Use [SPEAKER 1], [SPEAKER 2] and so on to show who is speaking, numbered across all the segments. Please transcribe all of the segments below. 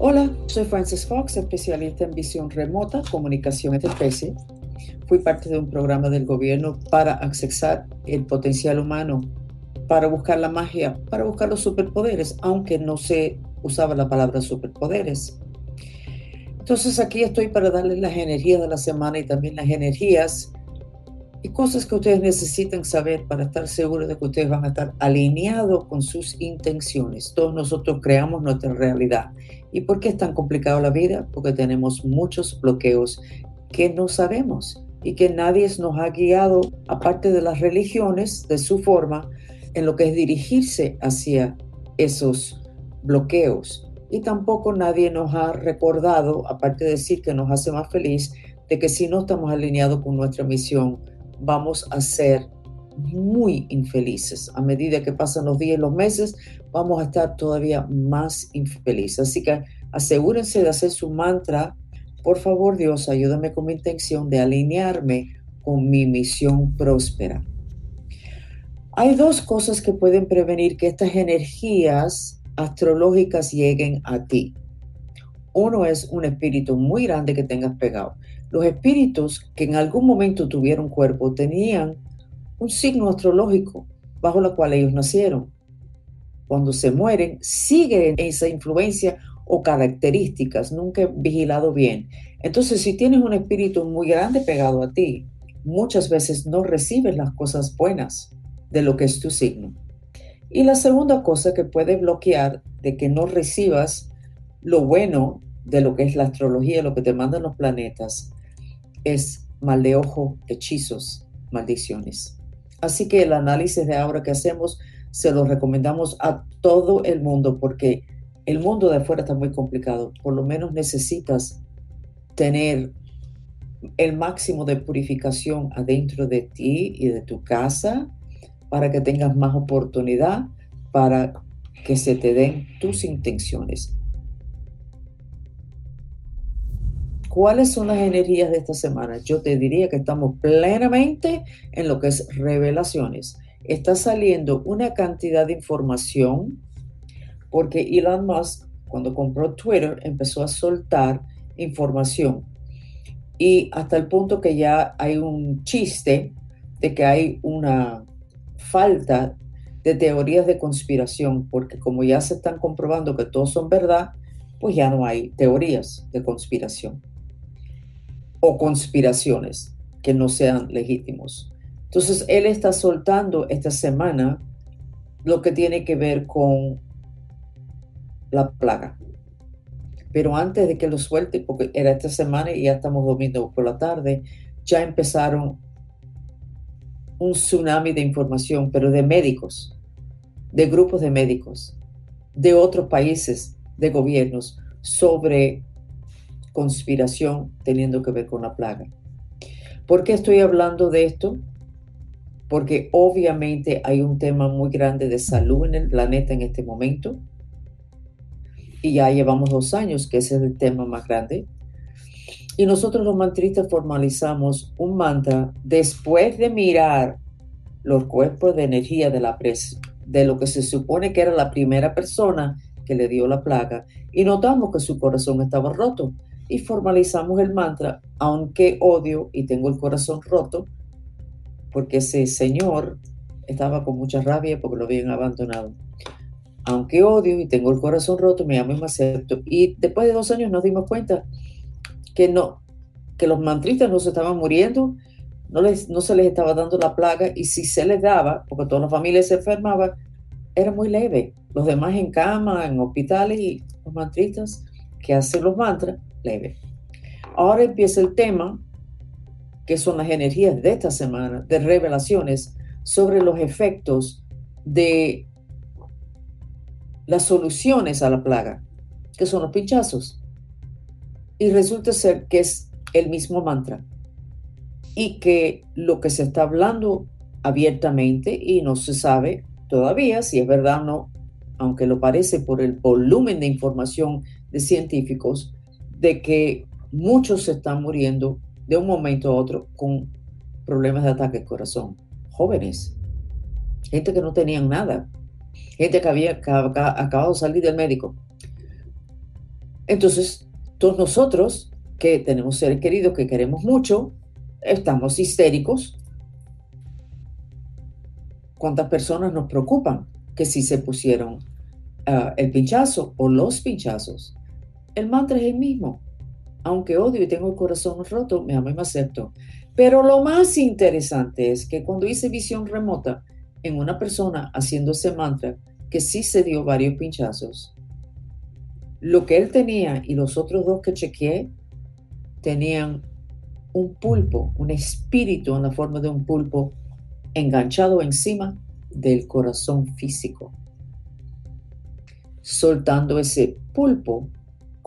[SPEAKER 1] Hola, soy Frances Fox, especialista en visión remota, comunicación entre. Fui parte de un programa del gobierno para accesar el potencial humano, para buscar la magia, para buscar los superpoderes, aunque no se usaba la palabra superpoderes. Entonces aquí estoy para darles las energías de la semana y también las energías y cosas que ustedes necesitan saber para estar seguros de que ustedes van a estar alineados con sus intenciones. Todos nosotros creamos nuestra realidad. ¿Y por qué es tan complicado la vida? Porque tenemos muchos bloqueos que no sabemos y que nadie nos ha guiado, aparte de las religiones, de su forma, en lo que es dirigirse hacia esos bloqueos. Y tampoco nadie nos ha recordado, aparte de decir que nos hace más feliz, de que si no estamos alineados con nuestra misión, vamos a ser muy infelices. A medida que pasan los días y los meses, vamos a estar todavía más infelices. Así que asegúrense de hacer su mantra. Por favor, Dios, ayúdame con mi intención de alinearme con mi misión próspera. Hay dos cosas que pueden prevenir que estas energías astrológicas lleguen a ti. Uno es un espíritu muy grande que tengas pegado. Los espíritus que en algún momento tuvieron cuerpo tenían un signo astrológico bajo la cual ellos nacieron. Cuando se mueren, sigue esa influencia o características, nunca vigilado bien. Entonces, si tienes un espíritu muy grande pegado a ti, muchas veces no recibes las cosas buenas de lo que es tu signo. Y la segunda cosa que puede bloquear de que no recibas lo bueno de lo que es la astrología, lo que te mandan los planetas, es mal de ojo, hechizos, maldiciones. Así que el análisis de ahora que hacemos se lo recomendamos a todo el mundo porque el mundo de afuera está muy complicado. Por lo menos necesitas tener el máximo de purificación adentro de ti y de tu casa para que tengas más oportunidad para que se te den tus intenciones. ¿Cuáles son las energías de esta semana? Yo te diría que estamos plenamente en lo que es revelaciones. Está saliendo una cantidad de información porque Elon Musk, cuando compró Twitter, empezó a soltar información. Y hasta el punto que ya hay un chiste de que hay una falta de teorías de conspiración, porque como ya se están comprobando que todos son verdad, pues ya no hay teorías de conspiración o conspiraciones que no sean legítimos. Entonces, él está soltando esta semana lo que tiene que ver con la plaga. Pero antes de que lo suelte, porque era esta semana y ya estamos domingo por la tarde, ya empezaron un tsunami de información, pero de médicos, de grupos de médicos, de otros países, de gobiernos, sobre conspiración teniendo que ver con la plaga. ¿Por qué estoy hablando de esto? Porque obviamente hay un tema muy grande de salud en el planeta en este momento. Y ya llevamos dos años que ese es el tema más grande. Y nosotros los mantristas formalizamos un mantra después de mirar los cuerpos de energía de la presa, de lo que se supone que era la primera persona que le dio la plaga, y notamos que su corazón estaba roto y formalizamos el mantra, aunque odio y tengo el corazón roto, porque ese señor estaba con mucha rabia porque lo habían abandonado. Aunque odio y tengo el corazón roto, me amo y me acepto. Y después de dos años nos dimos cuenta que no, que los mantristas no se estaban muriendo, no, les, no se les estaba dando la plaga y si se les daba, porque toda la familia se enfermaba, era muy leve. Los demás en cama, en hospitales y los mantristas que hacen los mantras leve. Ahora empieza el tema, que son las energías de esta semana, de revelaciones sobre los efectos de las soluciones a la plaga, que son los pinchazos. Y resulta ser que es el mismo mantra. Y que lo que se está hablando abiertamente y no se sabe todavía si es verdad o no, aunque lo parece por el volumen de información de científicos, de que muchos se están muriendo de un momento a otro con problemas de ataque al corazón. Jóvenes, gente que no tenían nada, gente que había acabado de salir del médico. Entonces, todos nosotros que tenemos seres queridos que queremos mucho, estamos histéricos. ¿Cuántas personas nos preocupan que si se pusieron uh, el pinchazo o los pinchazos? El mantra es el mismo. Aunque odio y tengo el corazón roto, me amo y me acepto. Pero lo más interesante es que cuando hice visión remota en una persona haciendo ese mantra, que sí se dio varios pinchazos, lo que él tenía y los otros dos que chequeé tenían un pulpo, un espíritu en la forma de un pulpo enganchado encima del corazón físico. Soltando ese pulpo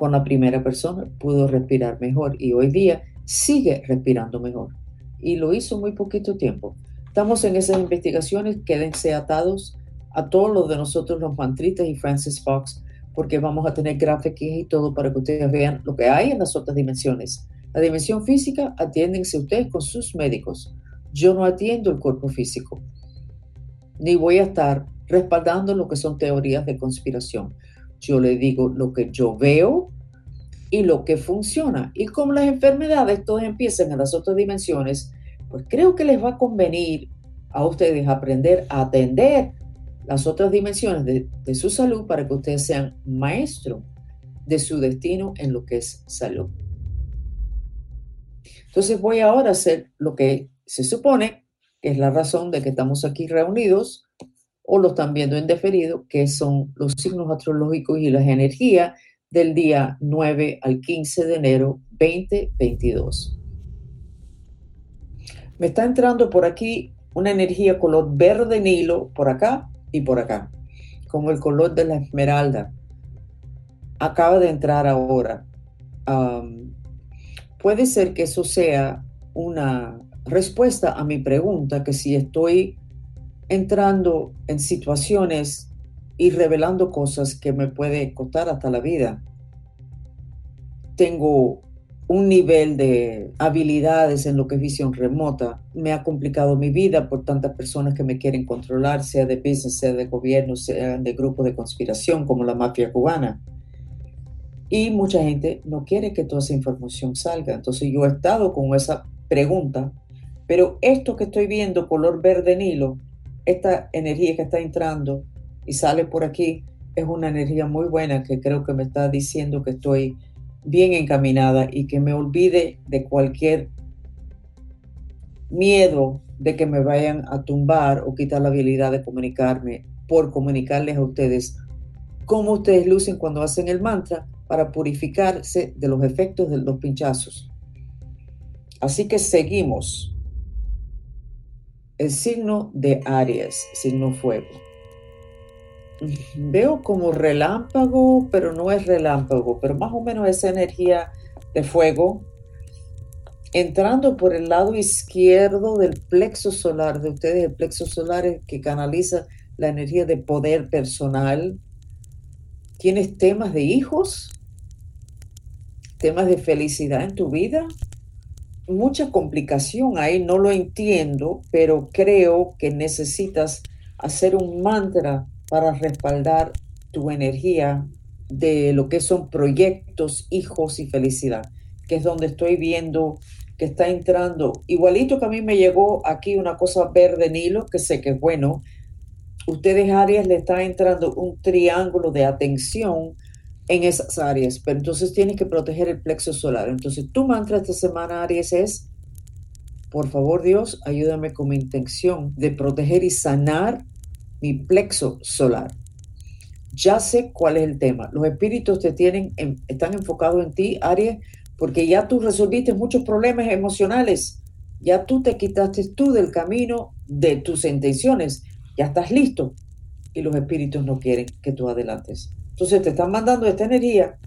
[SPEAKER 1] con la primera persona, pudo respirar mejor y hoy día sigue respirando mejor. Y lo hizo muy poquito tiempo. Estamos en esas investigaciones, quédense atados a todos los de nosotros, los mantristas y Francis Fox, porque vamos a tener gráficos y todo para que ustedes vean lo que hay en las otras dimensiones. La dimensión física, atiéndense ustedes con sus médicos. Yo no atiendo el cuerpo físico, ni voy a estar respaldando lo que son teorías de conspiración. Yo le digo lo que yo veo y lo que funciona. Y como las enfermedades todas empiezan en las otras dimensiones, pues creo que les va a convenir a ustedes aprender a atender las otras dimensiones de, su salud para que ustedes sean maestros de su destino en lo que es salud. Entonces voy ahora a hacer lo que se supone que es la razón de que estamos aquí reunidos o lo están viendo en deferido, que son los signos astrológicos y las energías del día 9 al 15 de enero 2022. Me está entrando por aquí una energía color verde nilo por acá y por acá, como el color de la esmeralda. Acaba de entrar ahora. puede ser que eso sea una respuesta a mi pregunta, que si estoy entrando en situaciones y revelando cosas que me puede costar hasta la vida. Tengo un nivel de habilidades en lo que es visión remota. Me ha complicado mi vida por tantas personas que me quieren controlar, sea de business, sea de gobierno, sea de grupos de conspiración como la mafia cubana. Y mucha gente no quiere que toda esa información salga. Entonces yo he estado con esa pregunta, pero esto que estoy viendo, color verde nilo, esta energía que está entrando y sale por aquí, es una energía muy buena que creo que me está diciendo que estoy bien encaminada y que me olvide de cualquier miedo de que me vayan a tumbar o quitar la habilidad de comunicarme por comunicarles a ustedes cómo ustedes lucen cuando hacen el mantra para purificarse de los efectos de los pinchazos. Así que seguimos. El signo de Aries, signo fuego. Veo como relámpago, pero no es relámpago, pero más o menos esa energía de fuego entrando por el lado izquierdo del plexo solar de ustedes, el plexo solar es que canaliza la energía de poder personal. ¿Tienes temas de hijos? ¿Temas de felicidad en tu vida? Mucha complicación ahí, no lo entiendo, pero creo que necesitas hacer un mantra para respaldar tu energía de lo que son proyectos, hijos y felicidad, que es donde estoy viendo que está entrando, igualito que a mí me llegó aquí una cosa verde Nilo, que sé que es bueno, ustedes Aries le está entrando un triángulo de atención en esas áreas, pero entonces tienes que proteger el plexo solar. Entonces tu mantra esta semana Aries es, por favor Dios, ayúdame con mi intención de proteger y sanar mi plexo solar. Ya sé cuál es el tema. Los espíritus te tienen, están enfocados en ti, Aries, porque ya tú resolviste muchos problemas emocionales. Ya tú te quitaste tú del camino de tus intenciones. Ya estás listo. Y los espíritus no quieren que tú adelantes. Entonces te están mandando esta energía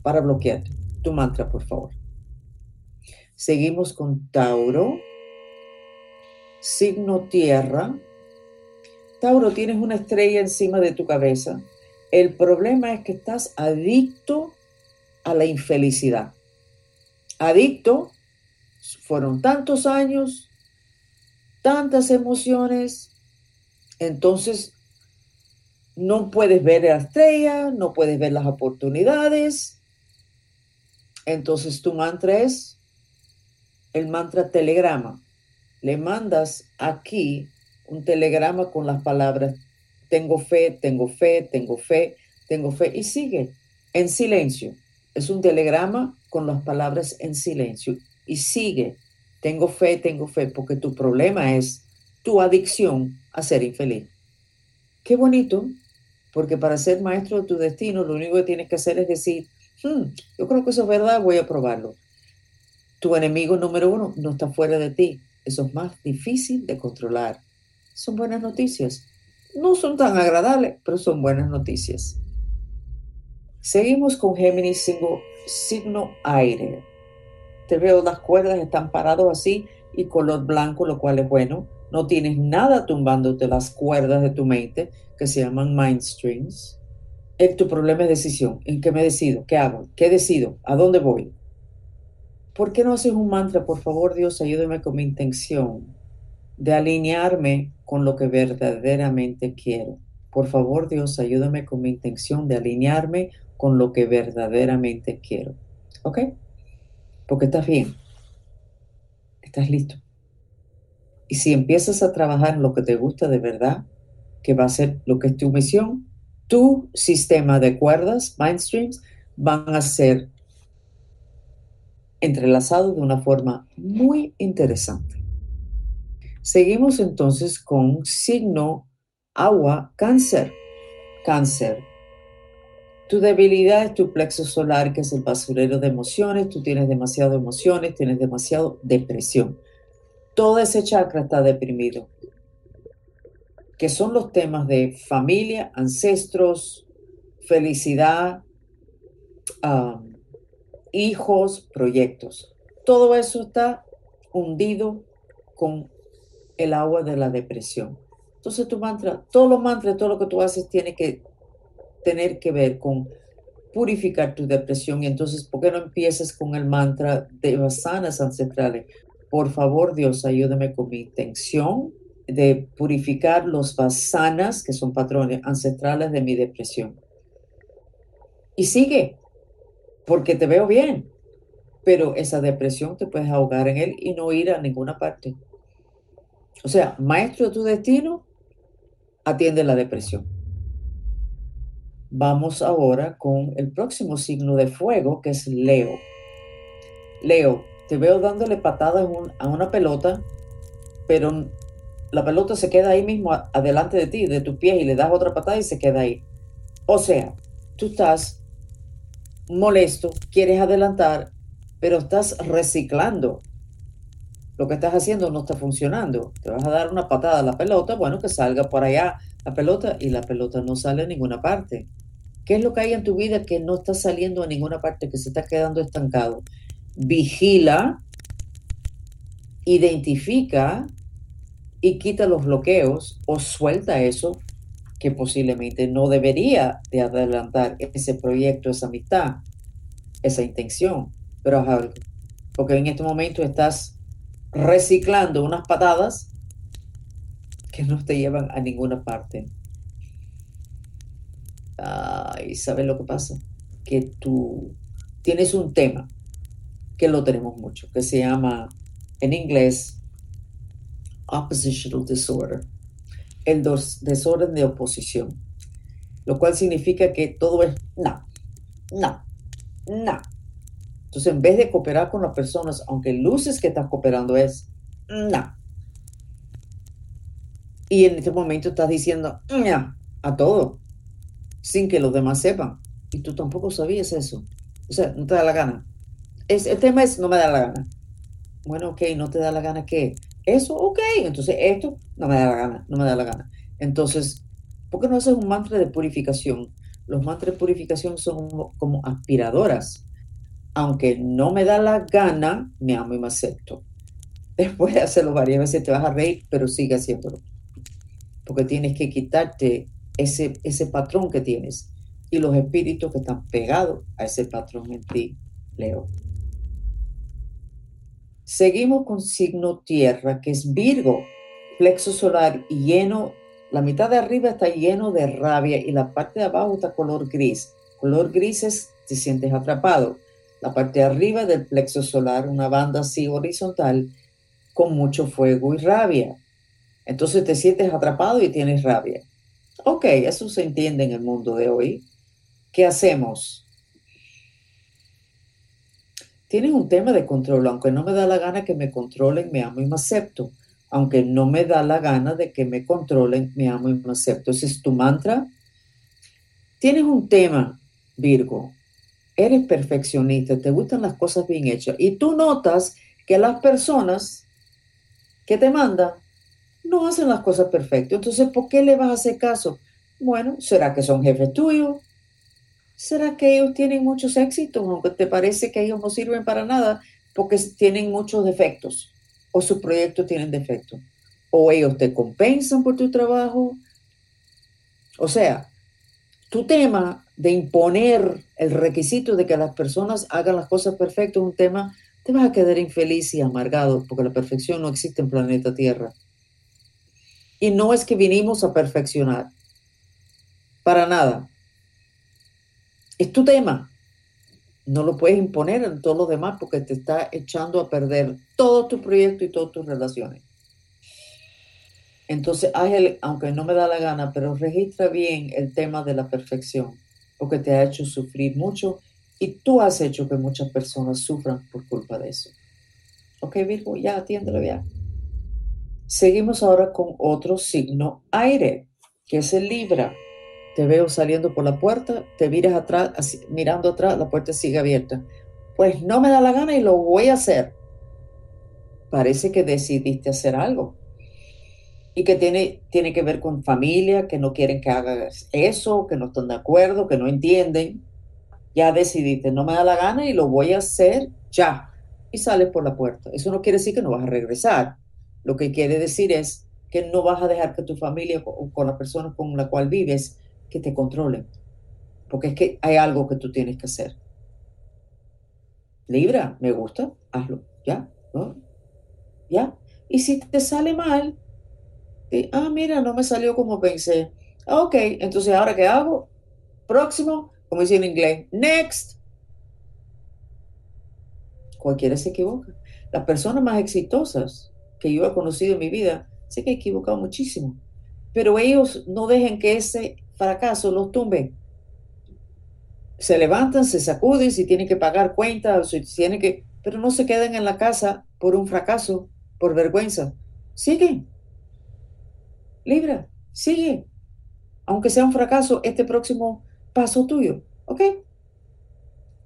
[SPEAKER 1] para bloquear tu mantra, por favor. Seguimos con Tauro, signo tierra, Tauro, tienes una estrella encima de tu cabeza. El problema es que estás adicto a la infelicidad. Adicto, fueron tantos años, tantas emociones, entonces no puedes ver la estrella, no puedes ver las oportunidades, Entonces tu mantra es el mantra telegrama. Le mandas aquí un telegrama con las palabras tengo fe, tengo fe, tengo fe, tengo fe y sigue en silencio. Es un telegrama con las palabras en silencio y sigue. Tengo fe, tengo fe, porque tu problema es tu adicción a ser infeliz. Qué bonito, porque para ser maestro de tu destino lo único que tienes que hacer es decir, hmm, yo creo que eso es verdad, voy a probarlo. Tu enemigo número uno no está fuera de ti. Eso es más difícil de controlar. Son buenas noticias. No son tan agradables, pero son buenas noticias. Seguimos con Géminis signo, signo aire. Te veo las cuerdas están parados así y color blanco, lo cual es bueno. No tienes nada tumbándote las cuerdas de tu mente, que se llaman mind strings. El, tu problema es decisión. ¿En qué me decido? ¿Qué hago? ¿Qué decido? ¿A dónde voy? ¿Por qué no haces un mantra? Por favor, Dios, ayúdame con mi intención de alinearme con lo que verdaderamente quiero. Por favor, Dios, ayúdame con mi intención de alinearme con lo que verdaderamente quiero. ¿Ok? Porque estás bien. Estás listo. Y si empiezas a trabajar lo que te gusta de verdad, que va a ser lo que es tu misión, tu sistema de cuerdas, mindstreams, van a ser entrelazados de una forma muy interesante. Seguimos entonces con signo agua, cáncer. Cáncer. Tu debilidad es tu plexo solar, que es el basurero de emociones. Tú tienes demasiado emociones, tienes demasiado depresión. Todo ese chakra está deprimido. Que son los temas de familia, ancestros, felicidad, hijos, proyectos. Todo eso está hundido con el agua de la depresión. Entonces tu mantra, todos los mantras, todo lo que tú haces tiene que tener que ver con purificar tu depresión. Y entonces, ¿por qué no empiezas con el mantra de vasanas ancestrales? Por favor, Dios, ayúdame con mi intención de purificar los vasanas, que son patrones ancestrales de mi depresión. Y sigue, porque te veo bien, pero esa depresión te puedes ahogar en él y no ir a ninguna parte. O sea, maestro de tu destino, atiende la depresión. Vamos ahora con el próximo signo de fuego, que es Leo. Leo, te veo dándole patadas a una pelota, pero la pelota se queda ahí mismo adelante de ti, de tus pies, y le das otra patada y se queda ahí. O sea, tú estás molesto, quieres adelantar, pero estás reciclando lo que estás haciendo no está funcionando. Te vas a dar una patada a la pelota, bueno, que salga por allá la pelota y la pelota no sale a ninguna parte. ¿Qué es lo que hay en tu vida que no está saliendo a ninguna parte, que se está quedando estancado? Vigila, identifica y quita los bloqueos o suelta eso que posiblemente no debería de adelantar ese proyecto, esa amistad, esa intención. Pero haz algo. Porque en este momento estás reciclando unas patadas que no te llevan a ninguna parte. y ¿sabes lo que pasa? Que tú tienes un tema, que lo tenemos mucho, que se llama en inglés oppositional disorder, el desorden de oposición, lo cual significa que todo es no, no, no, entonces, en vez de cooperar con las personas, aunque luces que estás cooperando es, no. Y en este momento estás diciendo, no, a todo, sin que los demás sepan. Y tú tampoco sabías eso. O sea, no te da la gana. Es, el tema es, no me da la gana. Bueno, ok, no te da la gana qué. Eso, ok. Entonces, esto no me da la gana, no me da la gana. Entonces, ¿por qué no haces un mantra de purificación? Los mantras de purificación son como aspiradoras aunque no me da la gana, me amo y me acepto. Después de hacerlo varias veces te vas a reír, pero sigue haciéndolo. Porque tienes que quitarte ese, ese patrón que tienes y los espíritus que están pegados a ese patrón en ti, Leo. Seguimos con signo tierra, que es Virgo, plexo solar y lleno, la mitad de arriba está lleno de rabia y la parte de abajo está color gris. Color gris es te sientes atrapado la parte de arriba del plexo solar, una banda así horizontal con mucho fuego y rabia. Entonces te sientes atrapado y tienes rabia. Ok, eso se entiende en el mundo de hoy. ¿Qué hacemos? Tienes un tema de control, aunque no me da la gana que me controlen, me amo y me acepto. Aunque no me da la gana de que me controlen, me amo y me acepto. Ese es tu mantra. Tienes un tema, Virgo. Eres perfeccionista, te gustan las cosas bien hechas. Y tú notas que las personas que te mandan no hacen las cosas perfectas. Entonces, ¿por qué le vas a hacer caso? Bueno, ¿será que son jefes tuyos? ¿Será que ellos tienen muchos éxitos, aunque te parece que ellos no sirven para nada porque tienen muchos defectos o sus proyectos tienen defectos? ¿O ellos te compensan por tu trabajo? O sea, tu tema de imponer el requisito de que las personas hagan las cosas perfectas es un tema, te vas a quedar infeliz y amargado porque la perfección no existe en planeta Tierra. Y no es que vinimos a perfeccionar, para nada. Es tu tema. No lo puedes imponer en todos los demás porque te está echando a perder todo tu proyecto y todas tus relaciones. Entonces, aunque no me da la gana, pero registra bien el tema de la perfección, porque te ha hecho sufrir mucho y tú has hecho que muchas personas sufran por culpa de eso. Ok, Virgo, ya atiéndelo ya. Seguimos ahora con otro signo aire, que es el Libra te veo saliendo por la puerta, te miras atrás, mirando atrás, la puerta sigue abierta. Pues no me da la gana y lo voy a hacer. Parece que decidiste hacer algo. Y que tiene, tiene que ver con familia, que no quieren que hagas eso, que no están de acuerdo, que no entienden. Ya decidiste, no me da la gana y lo voy a hacer ya. Y sales por la puerta. Eso no quiere decir que no vas a regresar. Lo que quiere decir es que no vas a dejar que tu familia o con la persona con la cual vives que te controlen. Porque es que hay algo que tú tienes que hacer. Libra, me gusta, hazlo, ¿ya? ¿Ya? Y si te sale mal, ah, mira, no me salió como pensé. Ah, ok, entonces ahora qué hago? Próximo, como dice en inglés, next. Cualquiera se equivoca. Las personas más exitosas que yo he conocido en mi vida, sé que he equivocado muchísimo, pero ellos no dejen que ese fracaso los tumben. Se levantan, se sacuden si tienen que pagar cuentas, si tienen que, pero no se quedan en la casa por un fracaso, por vergüenza. Sigue. Libra, sigue. Aunque sea un fracaso, este próximo paso tuyo, ¿ok?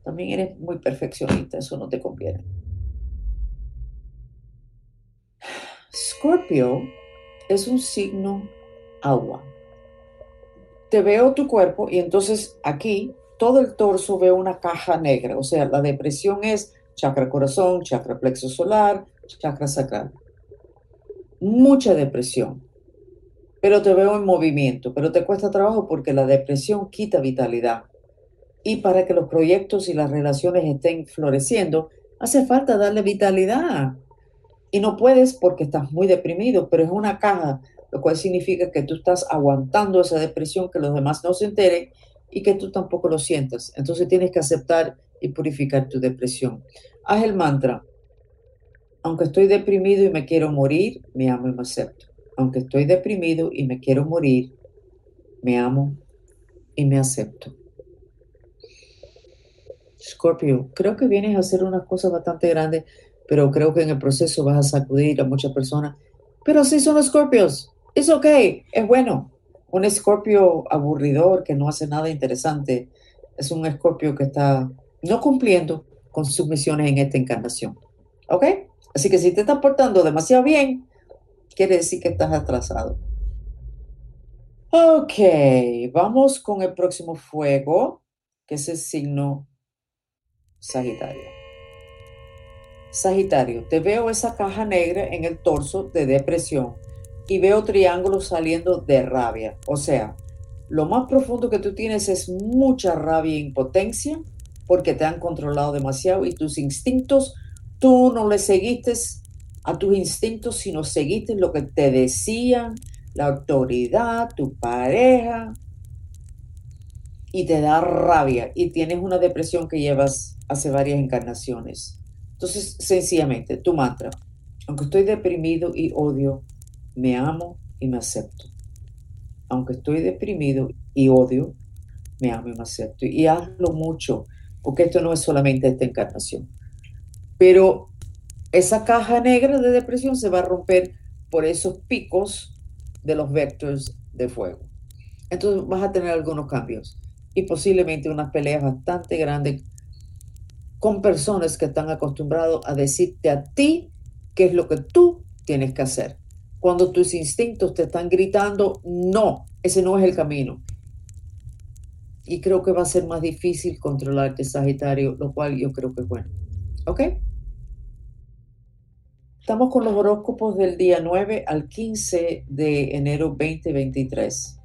[SPEAKER 1] También eres muy perfeccionista, eso no te conviene. Scorpio es un signo agua te veo tu cuerpo y entonces aquí todo el torso veo una caja negra, o sea, la depresión es chakra corazón, chakra plexo solar, chakra sacral. Mucha depresión, pero te veo en movimiento, pero te cuesta trabajo porque la depresión quita vitalidad. Y para que los proyectos y las relaciones estén floreciendo, hace falta darle vitalidad. Y no puedes porque estás muy deprimido, pero es una caja lo cual significa que tú estás aguantando esa depresión, que los demás no se enteren y que tú tampoco lo sientas. Entonces tienes que aceptar y purificar tu depresión. Haz el mantra. Aunque estoy deprimido y me quiero morir, me amo y me acepto. Aunque estoy deprimido y me quiero morir, me amo y me acepto. Scorpio, creo que vienes a hacer unas cosas bastante grandes, pero creo que en el proceso vas a sacudir a muchas personas. Pero sí son los Scorpios es ok, es bueno. Un escorpio aburridor que no hace nada interesante es un escorpio que está no cumpliendo con sus misiones en esta encarnación. ¿Ok? Así que si te estás portando demasiado bien, quiere decir que estás atrasado. Ok, vamos con el próximo fuego, que es el signo Sagitario. Sagitario, te veo esa caja negra en el torso de depresión y veo triángulos saliendo de rabia. O sea, lo más profundo que tú tienes es mucha rabia e impotencia porque te han controlado demasiado y tus instintos, tú no le seguiste a tus instintos, sino seguiste lo que te decían la autoridad, tu pareja. y te da rabia y tienes una depresión que llevas hace varias encarnaciones. Entonces, sencillamente, tu mantra, aunque estoy deprimido y odio, me amo y me acepto. Aunque estoy deprimido y odio, me amo y me acepto. Y hazlo mucho, porque esto no es solamente esta encarnación. Pero esa caja negra de depresión se va a romper por esos picos de los vectores de fuego. Entonces vas a tener algunos cambios y posiblemente unas peleas bastante grandes con personas que están acostumbrados a decirte a ti qué es lo que tú tienes que hacer. Cuando tus instintos te están gritando, no, ese no es el camino. Y creo que va a ser más difícil controlarte, Sagitario, lo cual yo creo que es bueno. ¿Ok? Estamos con los horóscopos del día 9 al 15 de enero 2023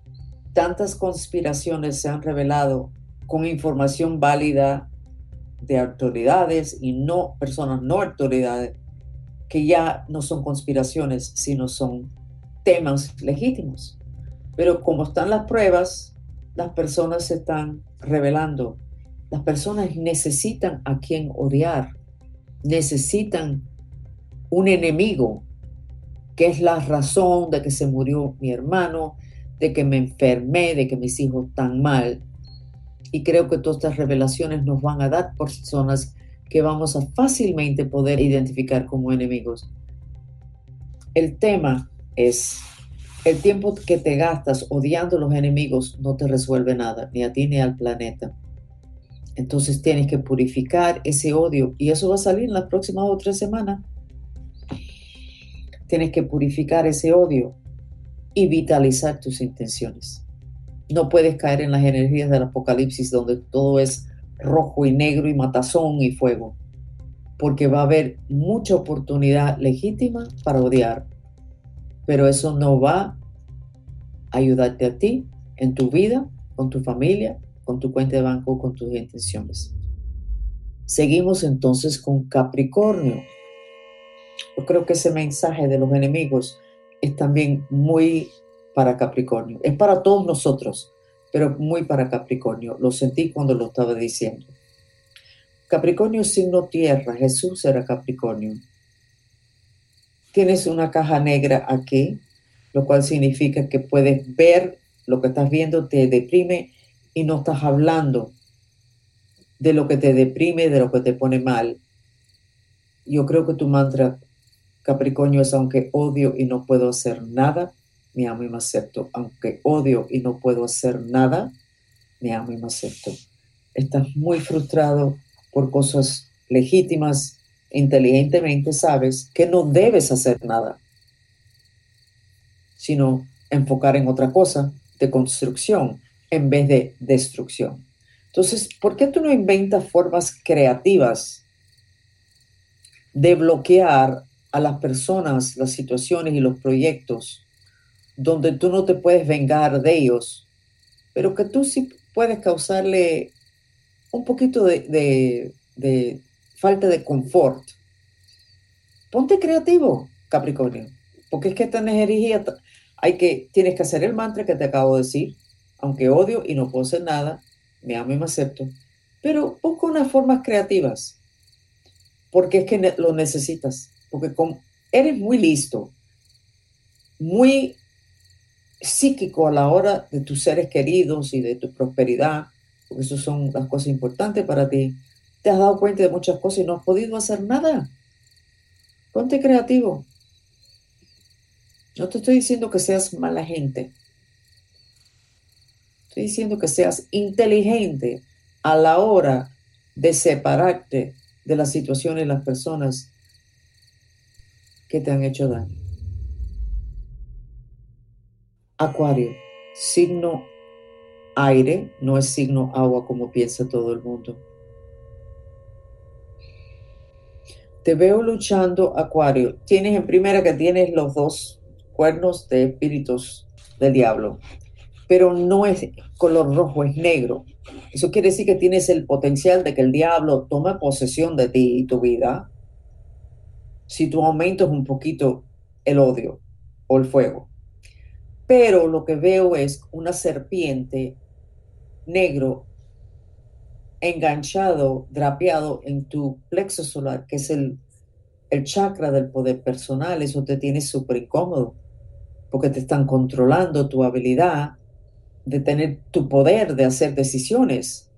[SPEAKER 1] tantas conspiraciones se han revelado con información válida de autoridades y no personas no autoridades, que ya no son conspiraciones, sino son temas legítimos. Pero como están las pruebas, las personas se están revelando. Las personas necesitan a quien odiar, necesitan un enemigo, que es la razón de que se murió mi hermano, de que me enfermé, de que mis hijos están mal. Y creo que todas estas revelaciones nos van a dar personas que vamos a fácilmente poder identificar como enemigos. El tema es, el tiempo que te gastas odiando a los enemigos no te resuelve nada, ni a ti ni al planeta. Entonces tienes que purificar ese odio y eso va a salir en las próximas o tres semanas. Tienes que purificar ese odio y vitalizar tus intenciones. No puedes caer en las energías del apocalipsis donde todo es rojo y negro y matazón y fuego, porque va a haber mucha oportunidad legítima para odiar, pero eso no va a ayudarte a ti en tu vida, con tu familia, con tu cuenta de banco, con tus intenciones. Seguimos entonces con Capricornio. Yo creo que ese mensaje de los enemigos es también muy para Capricornio. Es para todos nosotros, pero muy para Capricornio. Lo sentí cuando lo estaba diciendo. Capricornio signo tierra, Jesús era Capricornio. Tienes una caja negra aquí, lo cual significa que puedes ver lo que estás viendo, te deprime y no estás hablando de lo que te deprime, de lo que te pone mal. Yo creo que tu mantra Capricornio es aunque odio y no puedo hacer nada, me amo y me acepto. Aunque odio y no puedo hacer nada, me amo y me acepto. Estás muy frustrado por cosas legítimas, inteligentemente sabes que no debes hacer nada, sino enfocar en otra cosa de construcción en vez de destrucción. Entonces, ¿por qué tú no inventas formas creativas de bloquear a las personas, las situaciones y los proyectos donde tú no te puedes vengar de ellos, pero que tú sí puedes causarle un poquito de, falta de confort. Ponte creativo, Capricornio, porque es que esta energía hay que, tienes que hacer el mantra que te acabo de decir, aunque odio y no puedo hacer nada, me amo y me acepto, pero busca unas formas creativas, porque es que lo necesitas porque eres muy listo, muy psíquico a la hora de tus seres queridos y de tu prosperidad, porque eso son las cosas importantes para ti. Te has dado cuenta de muchas cosas y no has podido hacer nada. Ponte creativo. No te estoy diciendo que seas mala gente. Estoy diciendo que seas inteligente a la hora de separarte de las situaciones y las personas que te han hecho daño. Acuario, signo aire, no es signo agua como piensa todo el mundo. Te veo luchando, Acuario. Tienes en primera que tienes los dos cuernos de espíritus del diablo, pero no es color rojo, es negro. Eso quiere decir que tienes el potencial de que el diablo tome posesión de ti y tu vida si tú aumentas un poquito el odio o el fuego. Pero lo que veo es una serpiente negro enganchado, drapeado en tu plexo solar, que es el, el chakra del poder personal, eso te tiene súper incómodo, porque te están controlando tu habilidad de tener tu poder de hacer decisiones.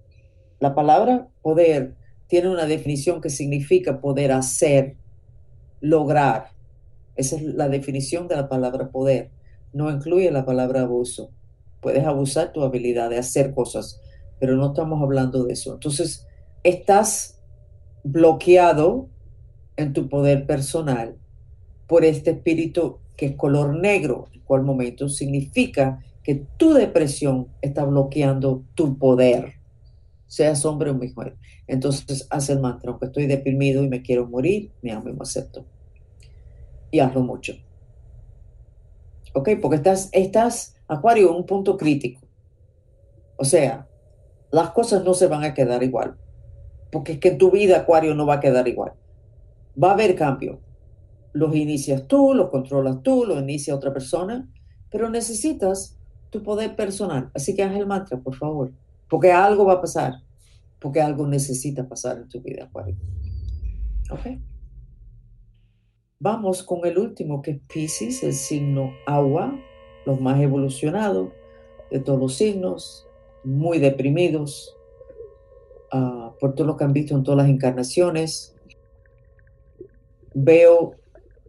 [SPEAKER 1] La palabra poder tiene una definición que significa poder hacer, lograr. Esa es la definición de la palabra poder. No incluye la palabra abuso. Puedes abusar tu habilidad de hacer cosas, pero no estamos hablando de eso. Entonces, estás bloqueado en tu poder personal por este espíritu que es color negro, en cual momento significa que tu depresión está bloqueando tu poder, seas hombre o mujer. Entonces, haz el mantra, aunque estoy deprimido y me quiero morir, me amo y me acepto. Y hazlo mucho. ¿Ok? Porque estás, estás, Acuario, en un punto crítico. O sea, las cosas no se van a quedar igual. Porque es que tu vida, Acuario, no va a quedar igual. Va a haber cambio. Los inicias tú, los controlas tú, los inicia otra persona, pero necesitas tu poder personal. Así que haz el mantra, por favor. Porque algo va a pasar. Porque algo necesita pasar en tu vida, Acuario. ¿Ok? Vamos con el último, que es Pisces, el signo agua, los más evolucionados de todos los signos, muy deprimidos uh, por todo lo que han visto en todas las encarnaciones. Veo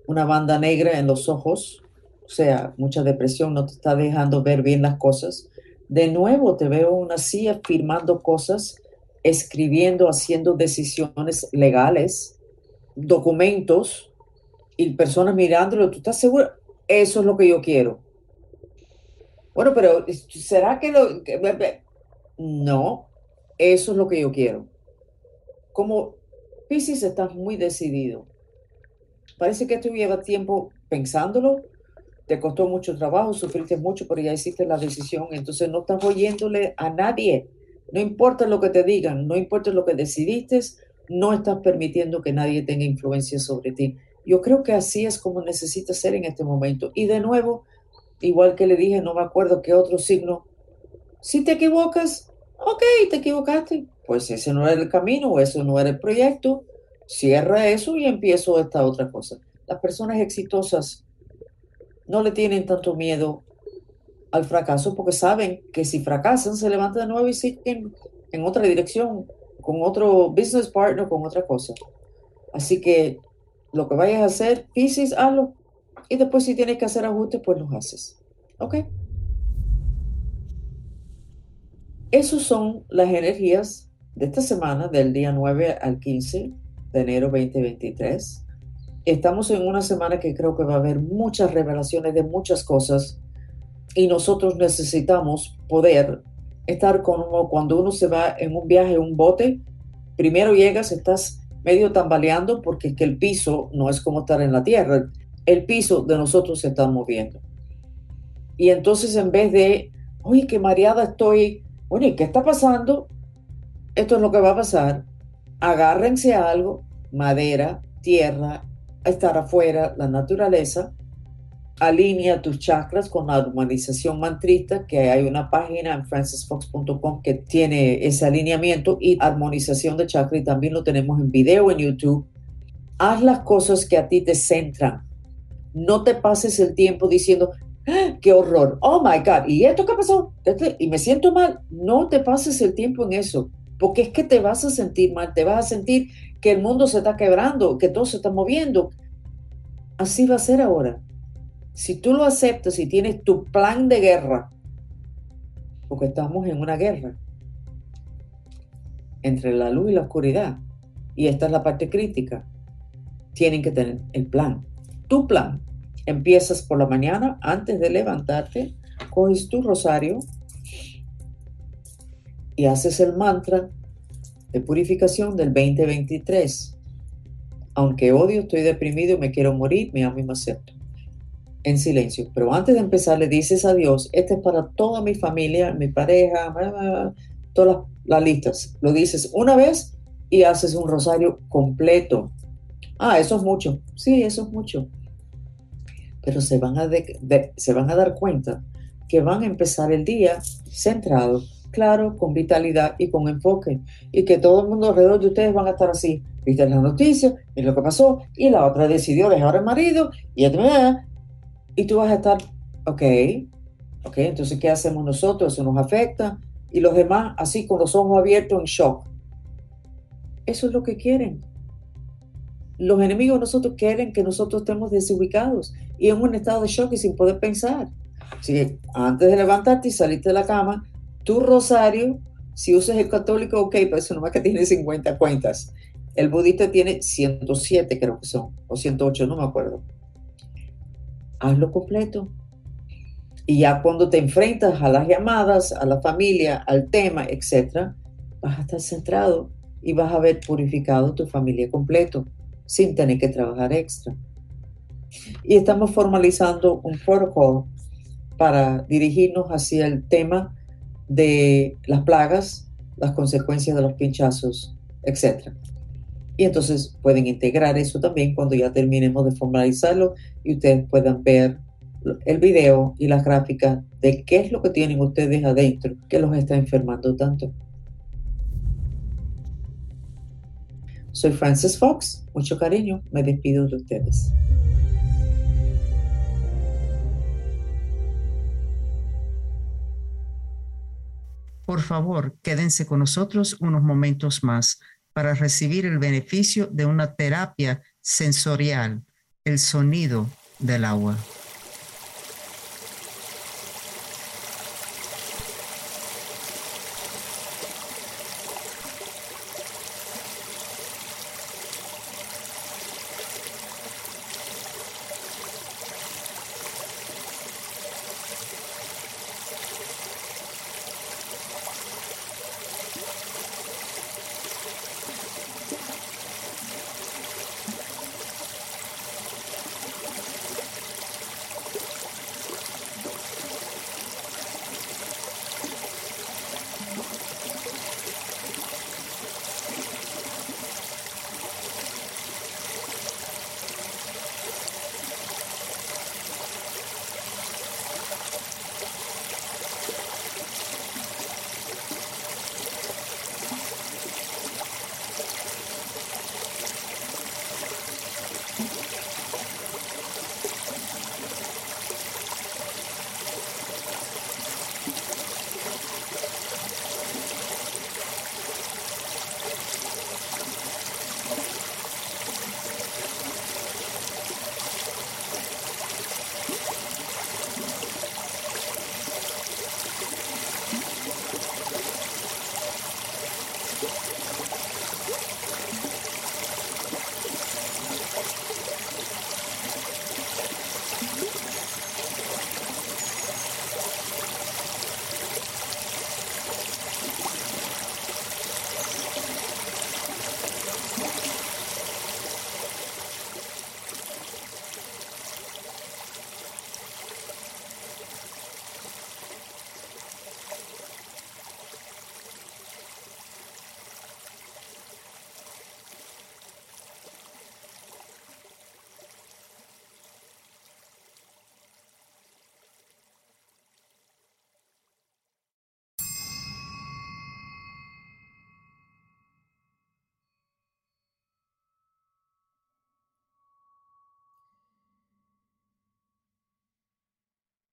[SPEAKER 1] una banda negra en los ojos, o sea, mucha depresión, no te está dejando ver bien las cosas. De nuevo te veo una silla firmando cosas, escribiendo, haciendo decisiones legales, documentos, y personas mirándolo, ¿tú estás seguro? Eso es lo que yo quiero. Bueno, pero ¿será que lo... No, eso es lo que yo quiero. Como Pisces estás muy decidido. Parece que tú llevas tiempo pensándolo, te costó mucho trabajo, sufriste mucho, pero ya hiciste la decisión, entonces no estás oyéndole a nadie. No importa lo que te digan, no importa lo que decidiste, no estás permitiendo que nadie tenga influencia sobre ti. Yo creo que así es como necesitas ser en este momento. Y de nuevo, igual que le dije, no me acuerdo qué otro signo. Si te equivocas, ok, te equivocaste. Pues ese no era el camino eso no era el proyecto. Cierra eso y empiezo esta otra cosa. Las personas exitosas no le tienen tanto miedo al fracaso porque saben que si fracasan se levantan de nuevo y siguen en otra dirección, con otro business partner, con otra cosa. Así que lo que vayas a hacer, Pisces, hazlo. Y después si tienes que hacer ajustes, pues los haces. ¿Ok? Esas son las energías de esta semana, del día 9 al 15 de enero 2023. Estamos en una semana que creo que va a haber muchas revelaciones de muchas cosas y nosotros necesitamos poder estar como cuando uno se va en un viaje, en un bote, primero llegas, estás medio tambaleando porque es que el piso no es como estar en la tierra, el piso de nosotros se está moviendo. Y entonces en vez de, oye, qué mareada estoy, oye, ¿qué está pasando? Esto es lo que va a pasar. Agárrense a algo, madera, tierra, estar afuera, la naturaleza, alinea tus chakras con la armonización mantrista, que hay una página en francisfox.com que tiene ese alineamiento y armonización de chakra y también lo tenemos en video en YouTube. Haz las cosas que a ti te centran. No te pases el tiempo diciendo, ¡Ah, qué horror, oh my God, ¿y esto qué pasó? Y me siento mal. No te pases el tiempo en eso, porque es que te vas a sentir mal, te vas a sentir que el mundo se está quebrando, que todo se está moviendo. Así va a ser ahora si tú lo aceptas y tienes tu plan de guerra, porque estamos en una guerra entre la luz y la oscuridad, y esta es la parte crítica, tienen que tener el plan. Tu plan. Empiezas por la mañana, antes de levantarte, coges tu rosario y haces el mantra de purificación del 2023. Aunque odio, estoy deprimido, me quiero morir, me amo y me acepto en silencio. Pero antes de empezar, le dices a Dios, este es para toda mi familia, mi pareja, todas las, listas. Lo dices una vez y haces un rosario completo. Ah, eso es mucho. Sí, eso es mucho. Pero se van a, se van a dar cuenta que van a empezar el día centrado claro, con vitalidad y con enfoque. Y que todo el mundo alrededor de ustedes van a estar así. Viste la noticia, y lo que pasó, y la otra decidió dejar al marido, y, y tú vas a estar, ok, ok, entonces ¿qué hacemos nosotros? Eso nos afecta. Y los demás así con los ojos abiertos en shock. Eso es lo que quieren. Los enemigos nosotros quieren que nosotros estemos desubicados y en un estado de shock y sin poder pensar. Así que antes de levantarte y salirte de la cama, tu rosario, si usas el católico, ok, pero eso nomás que tiene 50 cuentas. El budista tiene 107, creo que son, o 108, no me acuerdo. Hazlo completo. Y ya cuando te enfrentas a las llamadas, a la familia, al tema, etc., vas a estar centrado y vas a haber purificado tu familia completo sin tener que trabajar extra. Y estamos formalizando un protocolo para dirigirnos hacia el tema de las plagas, las consecuencias de los pinchazos, etc. Y entonces pueden integrar eso también cuando ya terminemos de formalizarlo y ustedes puedan ver el video y las gráficas de qué es lo que tienen ustedes adentro que los está enfermando tanto. Soy Francis Fox, mucho cariño, me despido de ustedes.
[SPEAKER 2] Por favor, quédense con nosotros unos momentos más para recibir el beneficio de una terapia sensorial, el sonido del agua.